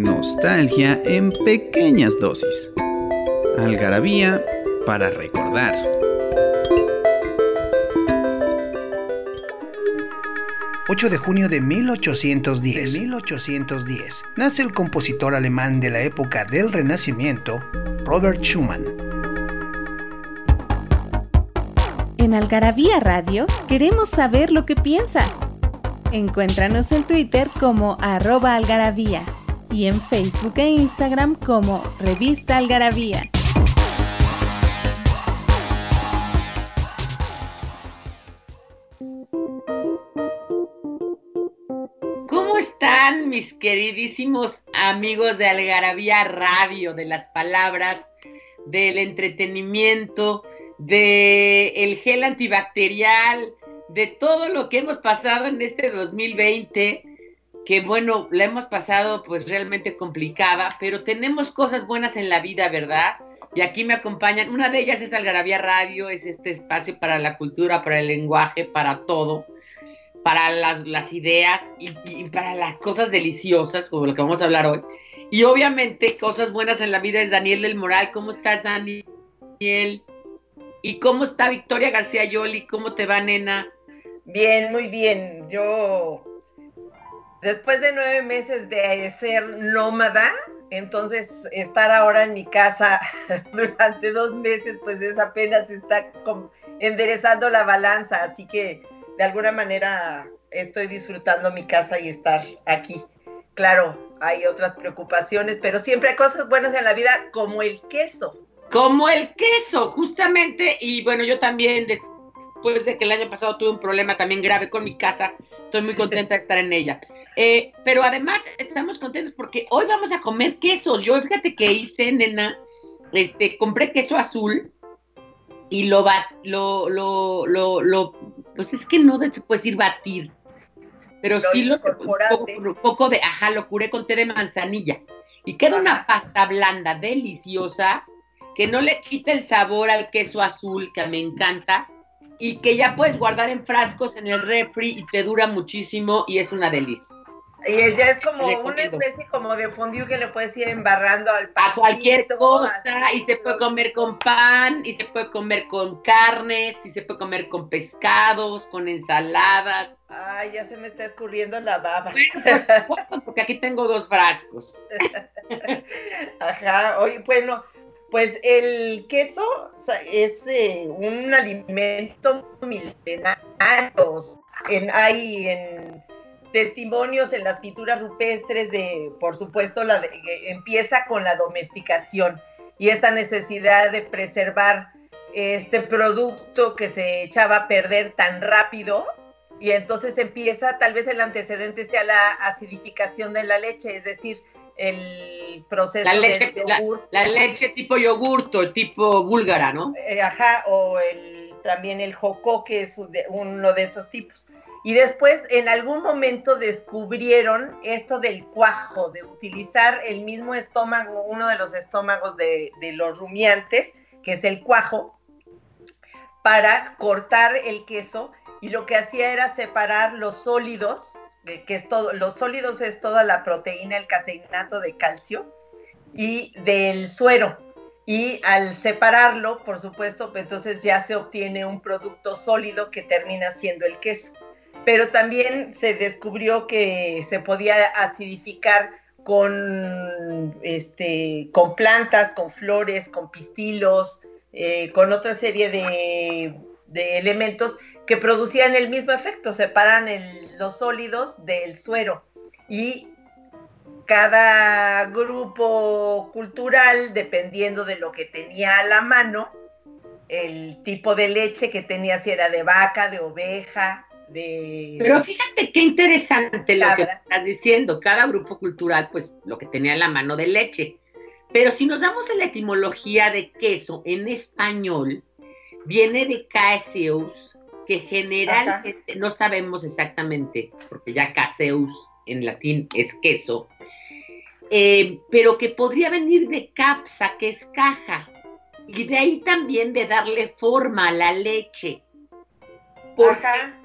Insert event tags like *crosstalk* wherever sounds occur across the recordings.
Nostalgia en pequeñas dosis. Algarabía para recordar. ...8 de junio de 1810. 1810 nace el compositor alemán de la época del Renacimiento, Robert Schumann. En Algarabía Radio queremos saber lo que piensas. Encuéntranos en Twitter como arroba algarabía y en Facebook e Instagram como Revista Algarabía. ¿Cómo están mis queridísimos amigos de Algarabía Radio, de las palabras, del entretenimiento, del el gel antibacterial, de todo lo que hemos pasado en este 2020? Que bueno, la hemos pasado pues realmente complicada, pero tenemos cosas buenas en la vida, ¿verdad? Y aquí me acompañan, una de ellas es Algarabía Radio, es este espacio para la cultura, para el lenguaje, para todo, para las, ideas y, y, para las cosas deliciosas, como lo que vamos a hablar hoy. Y obviamente cosas buenas en la vida es Daniel del Moral. ¿Cómo estás, Daniel? ¿Y cómo está Victoria García Yoli? ¿Cómo te va, nena? Bien, muy bien. Yo después de nueve meses de ser nómada, entonces estar ahora en mi casa *laughs* durante dos meses, pues es apenas está enderezando la balanza, así que de alguna manera estoy disfrutando mi casa y estar aquí. Claro, hay otras preocupaciones, pero siempre hay cosas buenas en la vida como el queso. Como el queso, justamente, y bueno, yo también después de que el año pasado tuve un problema también grave con mi casa, estoy muy contenta de estar en ella. Eh, pero además estamos contentos porque hoy vamos a comer quesos. Yo fíjate que hice, nena, este, compré queso azul y lo va, lo, lo, lo, lo, pues es que no se puede decir batir, pero sí lo poco, de, ajá, lo curé con té de manzanilla y queda una pasta blanda, deliciosa, que no le quita el sabor al queso azul, que me encanta, y que ya puedes guardar en frascos en el refri y te dura muchísimo y es una delicia. Y ella es como una especie como de fondue que le puedes ir embarrando al pan. A cualquier cosa, y se puede comer con pan, y se puede comer con carnes, y se puede comer con pescados, con ensaladas. Ay, ya se me está escurriendo la baba. *laughs* porque aquí tengo dos frascos. *laughs* Ajá, oye, bueno, pues el queso es eh, un alimento milenario. En, hay en testimonios en las pinturas rupestres de, por supuesto, la empieza con la domesticación y esta necesidad de preservar este producto que se echaba a perder tan rápido y entonces empieza, tal vez el antecedente sea la acidificación de la leche, es decir, el proceso la leche, yogur. La, leche tipo yogurto, tipo búlgara, ¿no? Eh, ajá, o el, también el jocó, que es uno de esos tipos. Y después en algún momento descubrieron esto del cuajo, de utilizar el mismo estómago, uno de los estómagos de, los rumiantes, que es el cuajo, para cortar el queso y lo que hacía era separar los sólidos, que es todo, los sólidos es toda la proteína, el caseinato de calcio, y del suero. Y al separarlo, por supuesto, pues entonces ya se obtiene un producto sólido que termina siendo el queso pero también se descubrió que se podía acidificar con, este, con plantas, con flores, con pistilos, eh, con otra serie de, elementos que producían el mismo efecto, separan los sólidos del suero. Y cada grupo cultural, dependiendo de lo que tenía a la mano, el tipo de leche que tenía, si era de vaca, de oveja, de... Pero fíjate qué interesante lo que estás diciendo. Cada grupo cultural, pues lo que tenía en la mano de leche. Pero si nos damos a la etimología de queso en español, viene de caseus, que generalmente no sabemos exactamente, porque ya caseus en latín es queso, eh, pero que podría venir de capsa, que es caja, y de ahí también de darle forma a la leche. Porque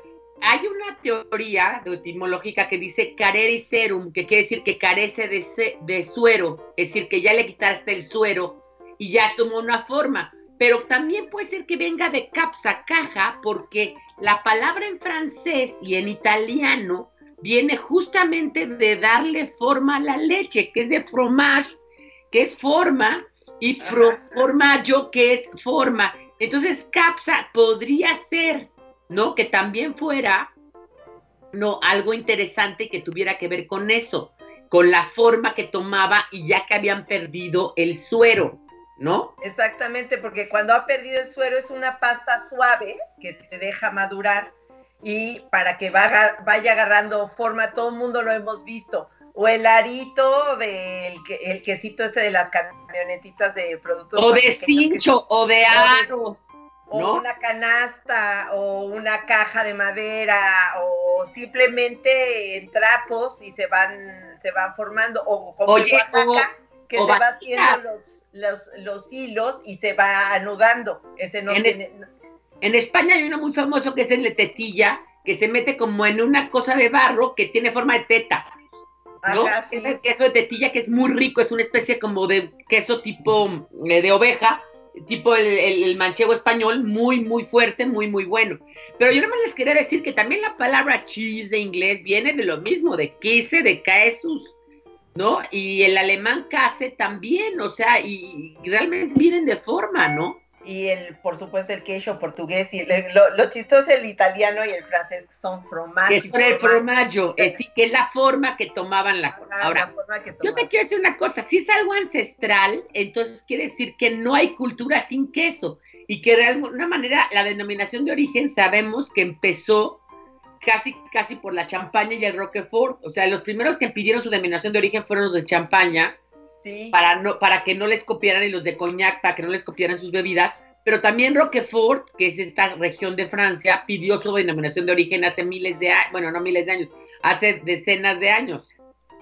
hay una teoría etimológica que dice carere serum, que quiere decir que carece de, de suero, es decir, que ya le quitaste el suero y ya tomó una forma. Pero también puede ser que venga de capsa, caja, porque la palabra en francés y en italiano viene justamente de darle forma a la leche, que es de fromage, que es forma, y formaggio, que es forma. Entonces, capsa podría ser, ¿no? Que también fuera, ¿no? Algo interesante que tuviera que ver con eso, con la forma que tomaba y ya que habían perdido el suero. ¿No? Exactamente, porque cuando ha perdido el suero es una pasta suave que se deja madurar y para que vaya, vaya agarrando forma, todo el mundo lo hemos visto. O el arito del el quesito este de las camionetitas de productos. O de cincho, o de aro. O una canasta, o una caja de madera, o simplemente en trapos y se van, se van formando. O como Oye, que se va haciendo los, los, hilos y se va anudando. Ese no tiene. En España hay uno muy famoso que es el de tetilla, que se mete como en una cosa de barro que tiene forma de teta. ¿no? Es el queso de tetilla que es muy rico, es una especie como de queso tipo eh, de oveja, tipo el, manchego español, muy, muy fuerte, muy, muy bueno. Pero yo nomás les quería decir que también la palabra cheese de inglés viene de lo mismo, de quise, de caesus, ¿no? Y el alemán case también, o sea, y realmente vienen de forma, ¿no? Y el, por supuesto, el queso portugués y lo, lo, chistoso el italiano y el francés son fromaggio. Que son el formaggio, es decir, que es la forma que tomaban la Ahora, yo te quiero decir una cosa, si es algo ancestral, entonces quiere decir que no hay cultura sin queso y que de alguna manera la denominación de origen sabemos que empezó casi, casi por la champaña y el Roquefort, o sea, los primeros que pidieron su denominación de origen fueron los de champaña, para, no, para que no les copiaran y los de coñac, para que no les copiaran sus bebidas. Pero también Roquefort, que es esta región de Francia, pidió su denominación de origen hace miles de años, bueno, no miles de años, hace decenas de años.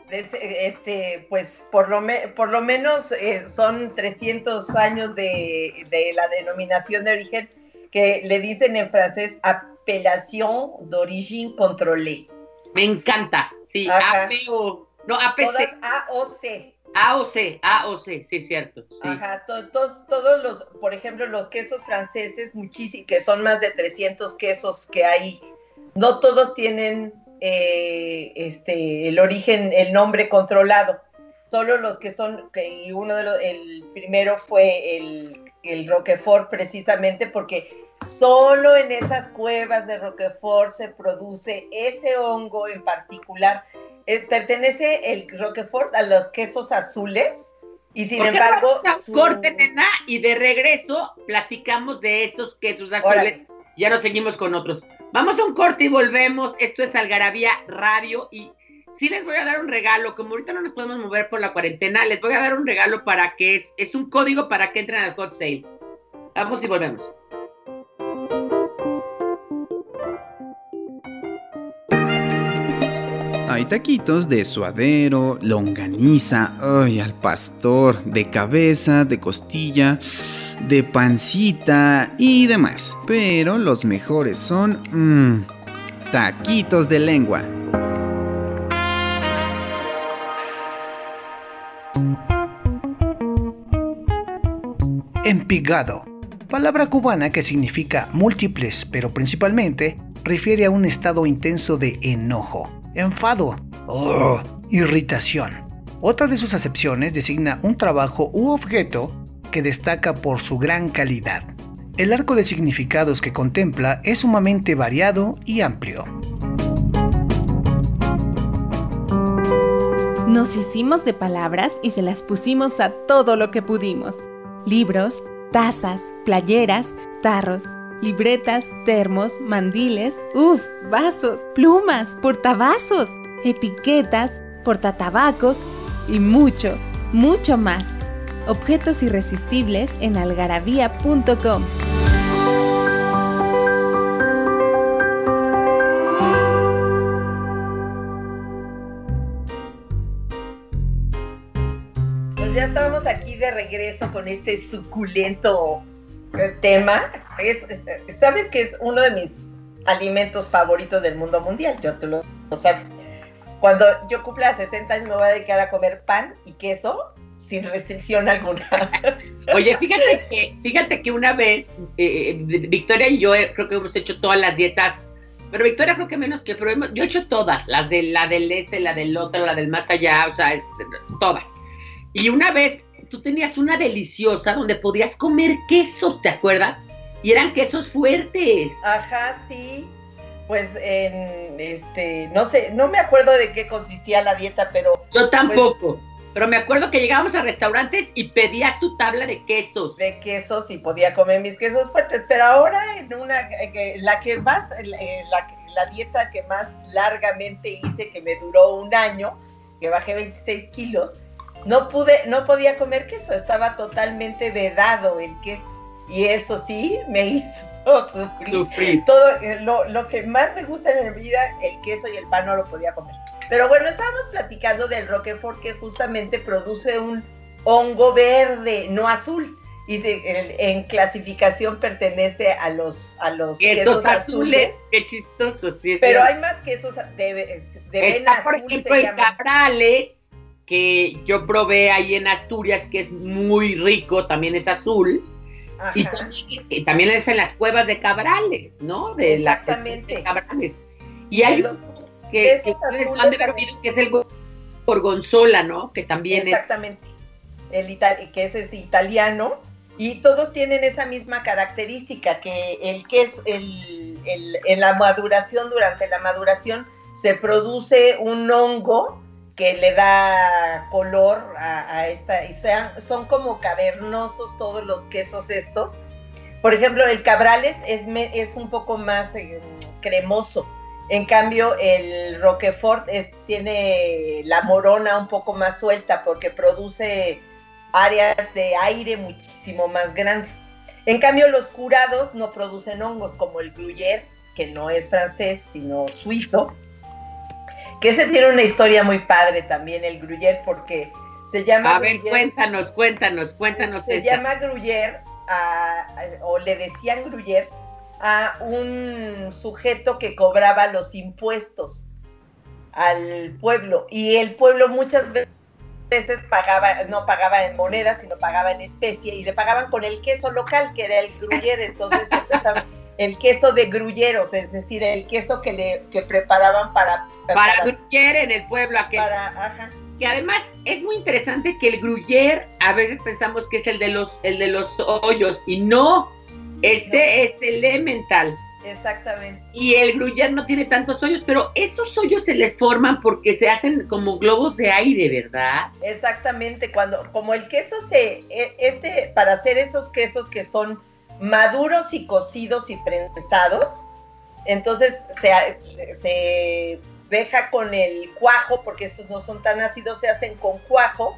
Este, pues por lo, por lo menos eh, son 300 años de, la denominación de origen que le dicen en francés apelación d'origine contrôlée. Me encanta, sí, APO, no, APC. Todas AOC. AOC, AOC, sí, cierto. Ajá, todos, todos los, por ejemplo, los quesos franceses, muchísimos, que son más de 300 quesos que hay, no todos tienen eh, este, el origen, el nombre controlado. Solo los que son, y uno de los, el primero fue el, el Roquefort precisamente porque solo en esas cuevas de Roquefort se produce ese hongo en particular eh, pertenece el Roquefort a los quesos azules y sin embargo... Corte, nena, y de regreso platicamos de esos quesos azules. Ya nos seguimos con otros. Vamos a un corte y volvemos. Esto es Algarabía Radio y sí les voy a dar un regalo. Como ahorita no nos podemos mover por la cuarentena, les voy a dar un regalo para que es, es un código para que entren al hot sale. Vamos y volvemos. Hay taquitos de suadero, longaniza, ay, al pastor, de cabeza, de costilla, de pancita y demás. Pero los mejores son mmm, taquitos de lengua. Empigado. Palabra cubana que significa múltiples, pero principalmente refiere a un estado intenso de enojo enfado, oh, irritación. Otra de sus acepciones designa un trabajo u objeto que destaca por su gran calidad. El arco de significados que contempla es sumamente variado y amplio. Nos hicimos de palabras y se las pusimos a todo lo que pudimos. Libros, tazas, playeras, tarros, libretas, termos, mandiles, uff, vasos, plumas, portavasos, etiquetas, portatabacos y mucho, mucho más. Objetos irresistibles en algarabía.com. Pues ya estábamos aquí de regreso con este suculento eh, tema. Es, Sabes que es uno de mis alimentos favoritos del mundo mundial, yo tú lo, lo sabes. Cuando yo cumpla 60 años me voy a dedicar a comer pan y queso sin restricción alguna. *laughs* Oye, fíjate que, fíjate que una vez eh, Victoria y yo eh, creo que hemos hecho todas las dietas, pero Victoria creo que menos que, pero yo he hecho todas, las de la del este, la del otro, la del más allá, o sea, todas. Y una vez tú tenías una deliciosa donde podías comer quesos, ¿te acuerdas? Y eran quesos fuertes. Ajá, sí. Pues en este, no sé, no me acuerdo de qué consistía la dieta, pero Yo tampoco. Pero me acuerdo que llegábamos a restaurantes y pedías tu tabla de quesos. de quesos y podía comer mis quesos fuertes. Pero ahora en una, eh, la que más, eh, la, la dieta que más largamente hice, que me duró un año, que bajé 26 kilos, no pude, no podía comer queso, estaba totalmente vedado el queso. Y eso sí me hizo *laughs* sufrir. Sufrir. todo eh, lo, lo que más me gusta en la vida, el queso y el pan no lo podía comer. Pero bueno, estábamos platicando del Roquefort que justamente produce un hongo verde, no azul. Y se- el- en clasificación pertenece a los, a los Quesos azules, qué chistoso. sí, Pero hay más quesos de, de vena Está, por azul, ejemplo, el. Cabrales, que yo probé ahí en Asturias, que es muy rico, también es azul. Y también es, que también es en las cuevas de Cabrales, ¿no? De la Exactamente. de Cabrales. Y hay que, esos que ustedes han de es el gorgonzola, ¿no? Que también es Exactamente. El itali- que ese es italiano. Y todos tienen esa misma característica, que el que es el, el- en la maduración, durante la maduración, se produce un hongo que le da color a, esta, y son como cavernosos todos los quesos estos. Por ejemplo, el cabrales es, un poco más eh, cremoso. En cambio, el Roquefort tiene la morona un poco más suelta porque produce áreas de aire muchísimo más grandes. En cambio, los curados no producen hongos como el Gruyère, que no es francés, sino suizo. Que ese tiene una historia muy padre también, el Gruyère, porque se llama... A ver, Gruyère- cuéntanos, cuéntanos, cuéntanos se esa. llama Gruyère, a- a- o le decían Gruyère, a un sujeto que cobraba los impuestos al pueblo. Y el pueblo muchas ve- veces pagaba, no pagaba en moneda, sino pagaba en especie, y le pagaban con el queso local, que era el Gruyère. Entonces empezaron *laughs* el queso de grulleros, es decir, el queso que le que preparaban para... Para Gruyère en el pueblo aquel. para- ajá. que además es muy interesante que el Gruyère a veces pensamos que es el de los el de los hoyos y no este es elemental Exactamente. y el Gruyère no tiene tantos hoyos pero esos hoyos se les forman porque se hacen como globos de aire verdad Exactamente, cuando, como el queso se, e- este, para hacer esos quesos que son maduros y cocidos y prensados, entonces se, se deja con el cuajo, porque estos no son tan ácidos, se hacen con cuajo,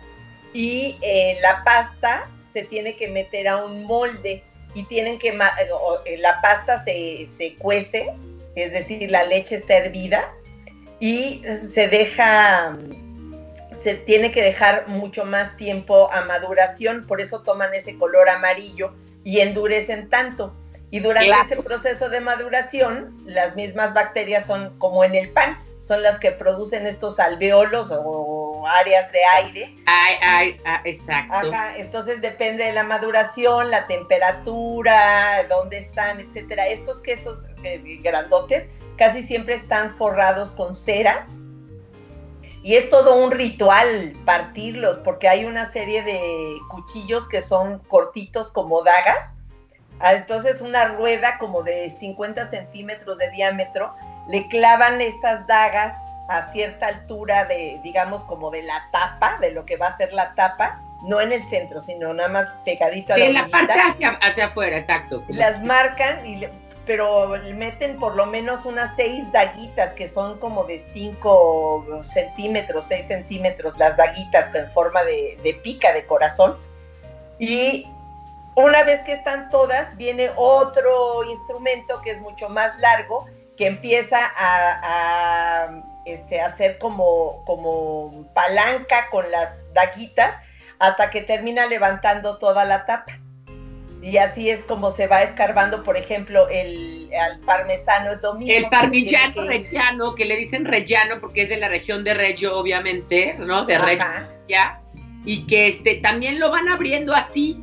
y eh, la pasta se tiene que meter a un molde y tienen que, eh, eh, la pasta se, se cuece, es decir, la leche está hervida, y se deja se tiene que dejar mucho más tiempo a maduración, por eso toman ese color amarillo y endurecen tanto. Y durante Claro. ese proceso de maduración, las mismas bacterias son como en el pan, son las que producen estos alveolos o áreas de aire. ay ay ah, exacto Ajá, entonces depende de la maduración, la temperatura, dónde están, etcétera. Estos quesos grandotes casi siempre están forrados con ceras y es todo un ritual partirlos porque hay una serie de cuchillos que son cortitos como dagas. Ah, Entonces una rueda como de 50 centímetros de diámetro, le clavan estas dagas a cierta altura de, digamos, como de la tapa, de lo que va a ser la tapa, no en el centro, sino nada más pegadito a la En la parte hacia, hacia afuera, exacto. Las marcan y pero meten por lo menos unas seis daguitas que son como de 5 centímetros, 6 centímetros, las daguitas en forma de, de, pica de corazón. Y una vez que están todas, viene otro instrumento que es mucho más largo, que empieza a, este, hacer como, como palanca con las daguitas hasta que termina levantando toda la tapa. Y así es como se va escarbando, por ejemplo, el, parmesano es lo El parmigiano reggiano, que le dicen reggiano porque es de la región de Reggio, obviamente, ¿no? De Reggio. Y que este, también lo van abriendo así,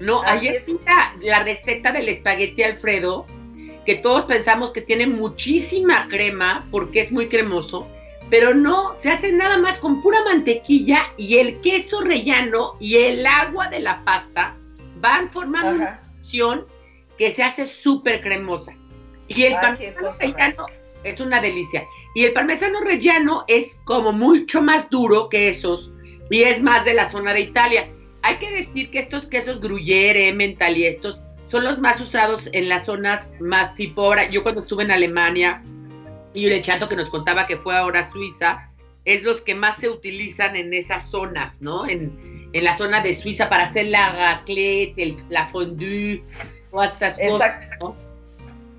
¿no? Ahí está la receta del espagueti Alfredo, que todos pensamos que tiene muchísima crema porque es muy cremoso, pero no, se hace nada más con pura mantequilla y el queso rellano y el agua de la pasta van formando una fusión que se hace súper cremosa. Y el parmesano rellano es una delicia. Y el parmesano rellano es como mucho más duro que esos y es más de la zona de Italia. Hay que decir que estos quesos gruyere, mental y estos son los más usados en las zonas más tipo ahora. Yo cuando estuve en Alemania y el chato que nos contaba que fue ahora a Suiza, es los que más se utilizan en esas zonas, ¿no? En, en la zona de Suiza para hacer la raclette, la fondue, todas esas cosas.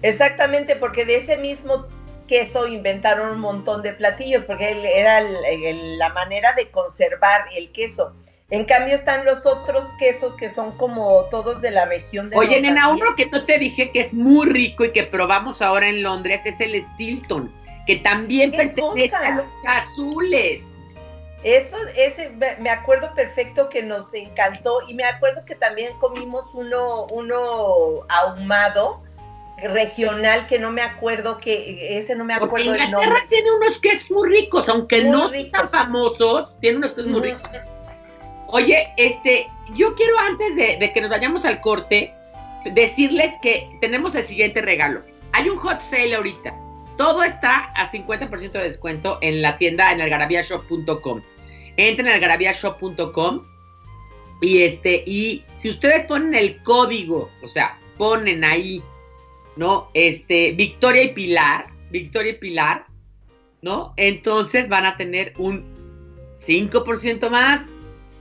Exactamente, porque de ese mismo queso inventaron un montón de platillos, porque era la manera de conservar el queso. En cambio están los otros quesos que son como todos de la región de Oye, nena, uno que no te dije que es muy rico y que probamos ahora en Londres es el Stilton, que también pertenece a los azules. Eso, ese, me acuerdo perfecto que nos encantó y me acuerdo que también comimos uno, uno ahumado regional que no me acuerdo que ese no me acuerdo Porque Inglaterra tiene unos quesos muy ricos, aunque no tan famosos, tiene unos quesos muy ricos. Oye, este, yo quiero antes de, que nos vayamos al corte, decirles que tenemos el siguiente regalo. Hay un hot sale ahorita. Todo está a 50% de descuento en la tienda en algarabiashop.com. Entren a algarabiashop.com y este y si ustedes ponen el código, o sea, ponen ahí, ¿no? Este Victoria y Pilar, Victoria y Pilar, ¿no? Entonces van a tener un 5% más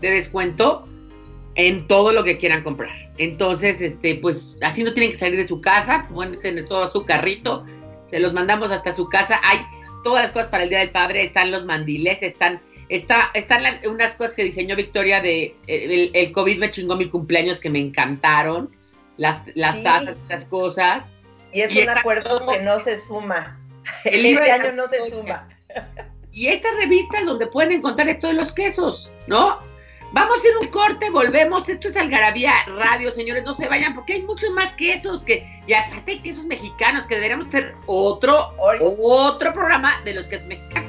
de descuento en todo lo que quieran comprar. Entonces, este, pues así no tienen que salir de su casa, pueden tener todo su carrito, se los mandamos hasta su casa. Hay todas las cosas para el Día del Padre, están los mandiles, están, está, están unas cosas que diseñó Victoria de eh, el, COVID me chingó mi cumpleaños que me encantaron, las, las tazas, las cosas. Y es un acuerdo que no se suma. El *laughs* este año no se suma. Y estas revistas donde pueden encontrar esto de los quesos, ¿no? Vamos a ir un corte, volvemos. Esto es Algarabía Radio, señores. No se vayan porque hay muchos más quesos que. Y aparte hay quesos mexicanos que deberíamos hacer otro, otro programa de los quesos mexicanos.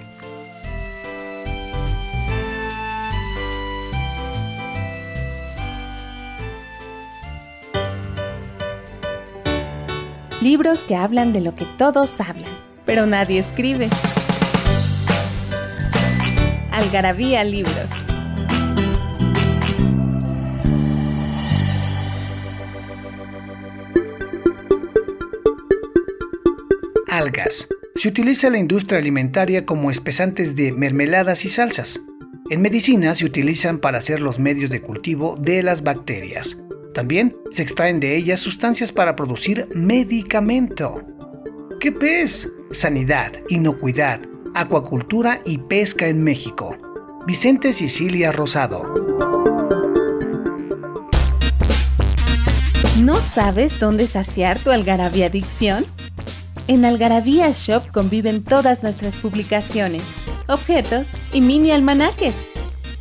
Libros que hablan de lo que todos hablan, pero nadie escribe. Algarabía Libros. Se utiliza la industria alimentaria como espesantes de mermeladas y salsas. En medicina se utilizan para hacer los medios de cultivo de las bacterias. También se extraen de ellas sustancias para producir medicamento. ¿Qué pez? Sanidad, inocuidad, acuacultura y pesca en México. Vicente Sicilia Rosado. ¿No sabes dónde saciar tu algarabía adicción? En Algarabía Shop conviven todas nuestras publicaciones, objetos y mini almanaques.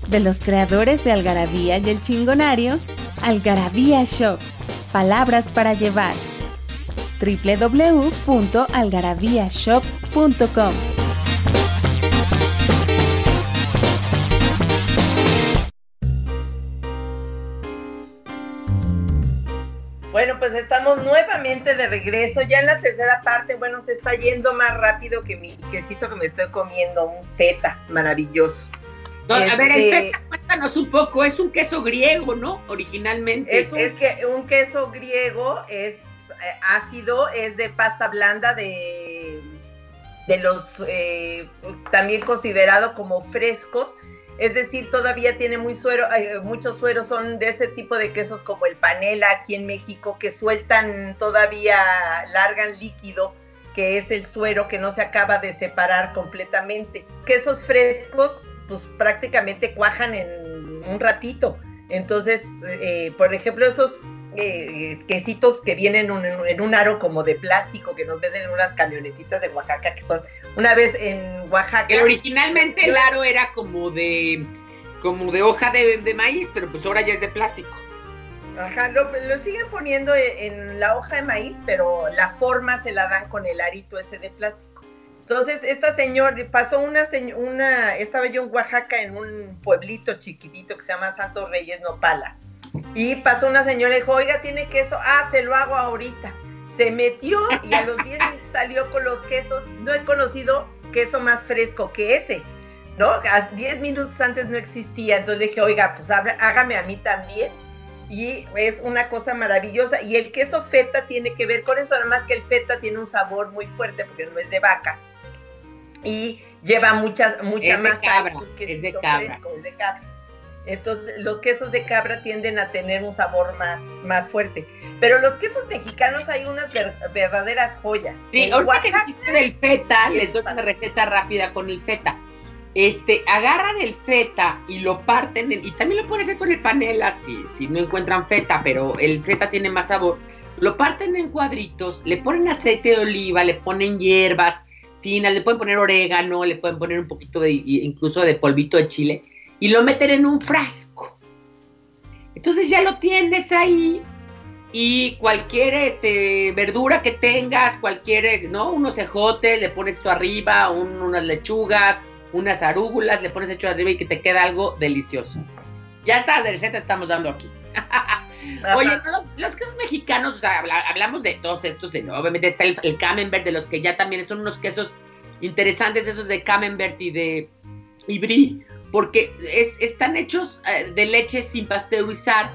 De los creadores de Algarabía y el Chingonario, Algarabía Shop, palabras para llevar. www.algarabíashop.com estamos nuevamente de regreso. Ya en la tercera parte, bueno, se está yendo más rápido que mi quesito que me estoy comiendo, un feta maravilloso. a ver, el este, feta, cuéntanos un poco, es un queso griego, ¿no? Originalmente. Es un, queso griego, es eh, ácido, es de pasta blanda de, de los eh, también considerado como frescos. Es decir, todavía tiene muy suero, muchos sueros son de ese tipo de quesos como el panela aquí en México, que sueltan todavía, largan líquido que es el suero que no se acaba de separar completamente. Quesos frescos, pues prácticamente cuajan en un ratito. Entonces, eh, por ejemplo, esos eh, quesitos que vienen en un aro como de plástico que nos venden en unas camionetitas de Oaxaca, que son una vez en Oaxaca. Que originalmente el aro era como de como de hoja de, de maíz, pero pues ahora ya es de plástico. Ajá, lo, siguen poniendo e, en, la hoja de maíz, pero la forma se la dan con el arito ese de plástico. Entonces, esta señora, pasó una, una, estaba yo en Oaxaca en un pueblito chiquitito que se llama Santos Reyes Nopala. Y pasó una señora y dijo, oiga, ¿tiene queso? Ah, se lo hago ahorita. Se metió y a los 10 minutos salió con los quesos. No he conocido queso más fresco que ese, ¿no? A 10 minutos antes no existía. Entonces le dije, oiga, pues hágame a mí también y es una cosa maravillosa. Y el queso feta tiene que ver con eso, además que el feta tiene un sabor muy fuerte porque no es de vaca y lleva muchas, mucha más cabra, es de cabra. es de cabra. Entonces, los quesos de cabra tienden a tener un sabor más, más fuerte. Pero los quesos mexicanos hay unas verdaderas joyas. Sí, ahorita que dijiste el feta, les doy una receta rápida con el feta este, agarran el feta y lo parten, y también lo pueden hacer con el panela si, si no encuentran feta, pero el feta tiene más sabor. Lo parten en cuadritos, le ponen aceite de oliva, le ponen hierbas finas, le pueden poner orégano, le pueden poner un poquito de, incluso de polvito de chile, y lo meten en un frasco. Entonces ya lo tienes ahí, y cualquier este, verdura que tengas, cualquier, ¿no? Unos cejotes, le pones esto arriba, unas lechugas, unas arúgulas, le pones hecho arriba y que te queda algo delicioso. Ya está, de receta estamos dando aquí. *laughs* Oye, los, quesos mexicanos, o sea, hablamos de todos estos, de, obviamente está el, camembert, de los que ya también son unos quesos interesantes, esos de camembert y de y brie, porque están hechos eh, de leche sin pasteurizar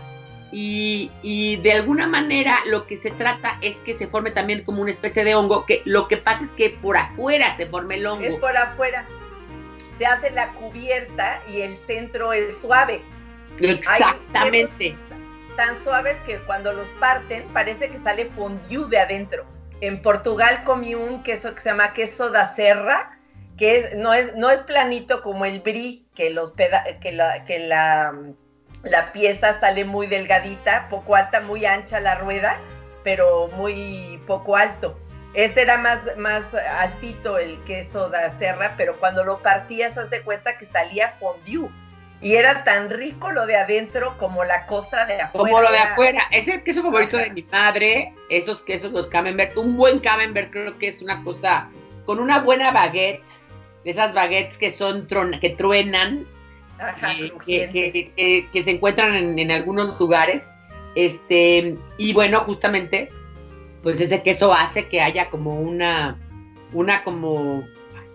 y, y, de alguna manera lo que se trata es que se forme también como una especie de hongo, que lo que pasa es que por afuera se forme el hongo. Es por afuera se hace la cubierta y el centro es suave. Exactamente. Tan suaves que cuando los parten parece que sale fondue de adentro. En Portugal comí un queso que se llama queso da serra, que no, es, no es planito como el brie, que, los que, la, que la, la pieza sale muy delgadita, poco alta, muy ancha la rueda, pero muy poco alto. Este era más, más altito el queso de serra, pero cuando lo partías, haz de cuenta que salía fondue. Y era tan rico lo de adentro como la cosa de afuera. Como lo de afuera. Es el queso favorito de mi madre, esos quesos, los camembert. Un buen camembert creo que es una cosa, con una buena baguette, de esas baguettes que son que truenan, *laughs* eh, que, que, se encuentran en, en algunos lugares. Este, y bueno, justamente pues ese queso hace que haya como una, una como,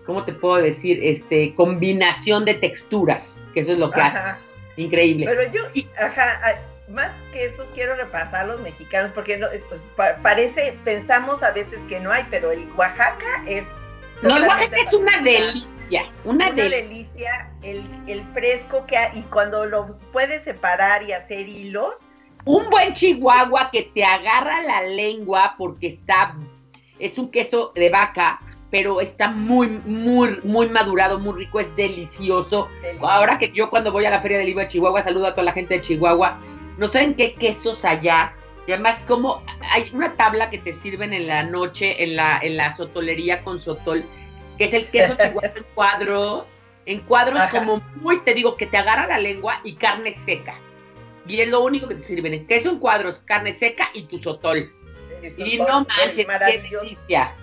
¿cómo te puedo decir? Este, combinación de texturas, que eso es lo que hace. Increíble. Pero yo, ajá, más que eso quiero repasar a los mexicanos, porque no, pues, parece, pensamos a veces que no hay, pero el Oaxaca es... No, el Oaxaca es una delicia, una, delicia. el, el fresco que hay, y cuando lo puedes separar y hacer hilos, un buen chihuahua que te agarra la lengua porque está, es un queso de vaca, pero está muy, muy, muy madurado, muy rico, es delicioso. Ahora que yo cuando voy a la Feria del Libro de Chihuahua, saludo a toda la gente de Chihuahua, no saben qué quesos allá. Y además, como hay una tabla que te sirven en la noche en la, en la sotolería con sotol, que es el queso *laughs* chihuahua en cuadros, en cuadros como muy, te digo, que te agarra la lengua y carne seca y es lo único que te sirven. Queso en cuadros, carne seca y tu sotol. y no manches, qué delicia.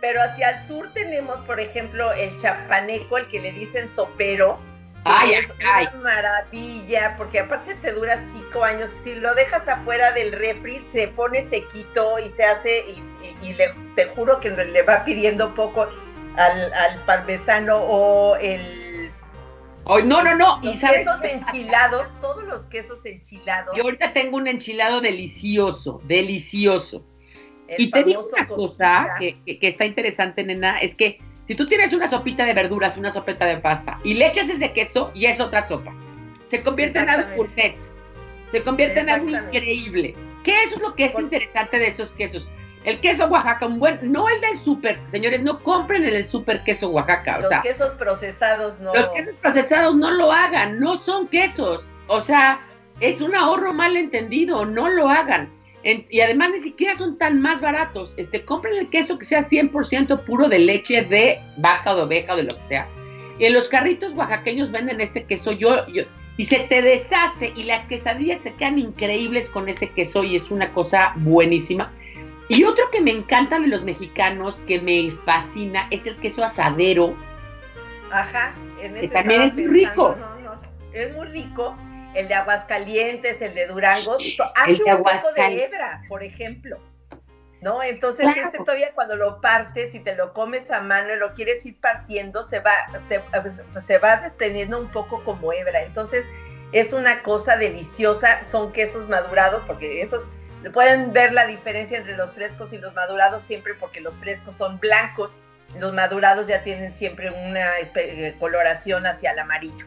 Pero hacia el sur tenemos, por ejemplo, el chapaneco, el que le dicen sopero. Ay, es una maravilla, porque aparte te dura cinco años. Si lo dejas afuera del refri, se pone sequito y se hace, y, le, te juro que le va pidiendo poco al, al parmesano o el no, no, no. Los quesos enchilados, todos los quesos enchilados. Yo ahorita tengo un enchilado delicioso, delicioso. y te digo una cosa que, está interesante, nena, es que si tú tienes una sopita de verduras, una sopeta de pasta, y le echas ese queso, y es otra sopa. Se convierte en algo gourmet. Se convierte en algo increíble. ¿Qué es lo que es interesante de esos quesos? El queso Oaxaca, un buen, no el del súper, señores, no compren el súper queso Oaxaca. Los quesos procesados no. Los quesos procesados no lo hagan, no son quesos. O sea, es un ahorro mal entendido, no lo hagan. y además ni siquiera son tan más baratos. Este, compren el queso que sea 100% puro de leche de vaca o de oveja o de lo que sea. Y en los carritos oaxaqueños venden este queso. Yo, yo, y se te deshace y las quesadillas te quedan increíbles con ese queso y es una cosa buenísima. Y otro que me encanta de los mexicanos, que me fascina, es el queso asadero. Ajá, en ese que también es muy rico. es muy rico. El de Aguascalientes, el de Durango, hace un poco de hebra, por ejemplo. ¿no? Entonces, este todavía cuando lo partes y te lo comes a mano y lo quieres ir partiendo, se va, se, va desprendiendo un poco como hebra. Entonces, es una cosa deliciosa, son quesos madurados, porque esos pueden ver la diferencia entre los frescos y los madurados siempre porque los frescos son blancos, los madurados ya tienen siempre una eh, coloración hacia el amarillo.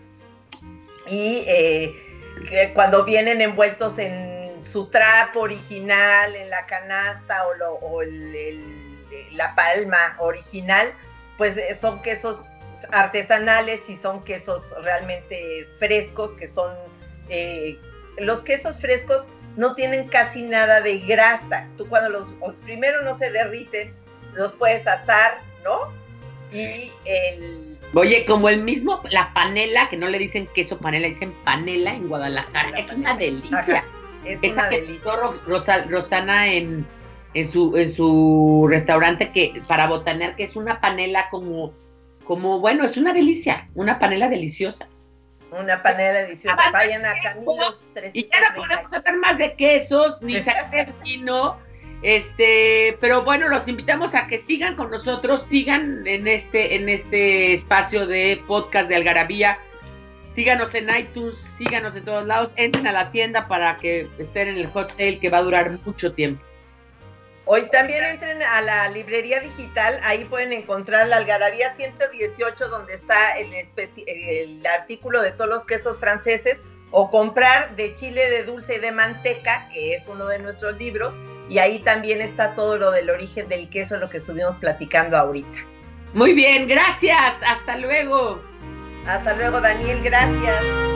Y eh, cuando vienen envueltos en su trapo original en la canasta o, la palma original, pues eh, son quesos artesanales y son quesos realmente frescos, que son... Los quesos frescos no tienen casi nada de grasa. Tú cuando los, primero no se derriten, los puedes asar, ¿no? Y el... Oye, como el mismo, la panela, que no le dicen queso panela, dicen panela en Guadalajara, es una delicia. Es Esa que Rosana en, en, su, en su restaurante que para botanear, que es una panela como, como, bueno, es una delicia, una panela deliciosa. Una panela deliciosa. Vayan a Camilos Y ya no podemos hacer más de quesos, ni *laughs* sacar vino. Este, pero bueno, los invitamos a que sigan con nosotros, sigan en este, en este espacio de podcast de Algarabía Síganos en iTunes, síganos en todos lados, entren a la tienda para que estén en el hot sale que va a durar mucho tiempo. Hoy también entren a la librería digital, ahí pueden encontrar la Algarabía 118 donde está el, el artículo de todos los quesos franceses o comprar de chile de dulce y de manteca, que es uno de nuestros libros, y ahí también está todo lo del origen del queso, lo que estuvimos platicando ahorita. Muy bien, gracias, hasta luego. Hasta luego, Daniel, gracias.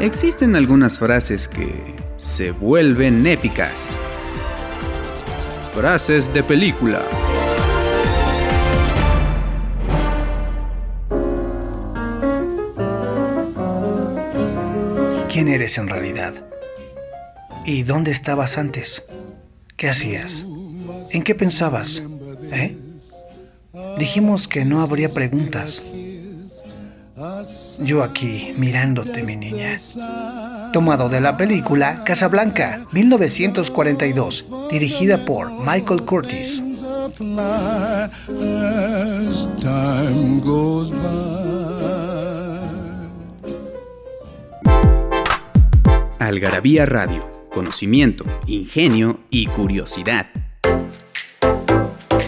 Existen algunas frases que se vuelven épicas. Frases de película. ¿Quién eres en realidad? ¿Y dónde estabas antes? ¿Qué hacías? ¿En qué pensabas? ¿Eh? Dijimos que no habría preguntas. Yo aquí, mirándote, mi niña. Tomado de la película Casablanca, 1942, dirigida por Michael Curtis. Algarabía Radio, conocimiento, ingenio y curiosidad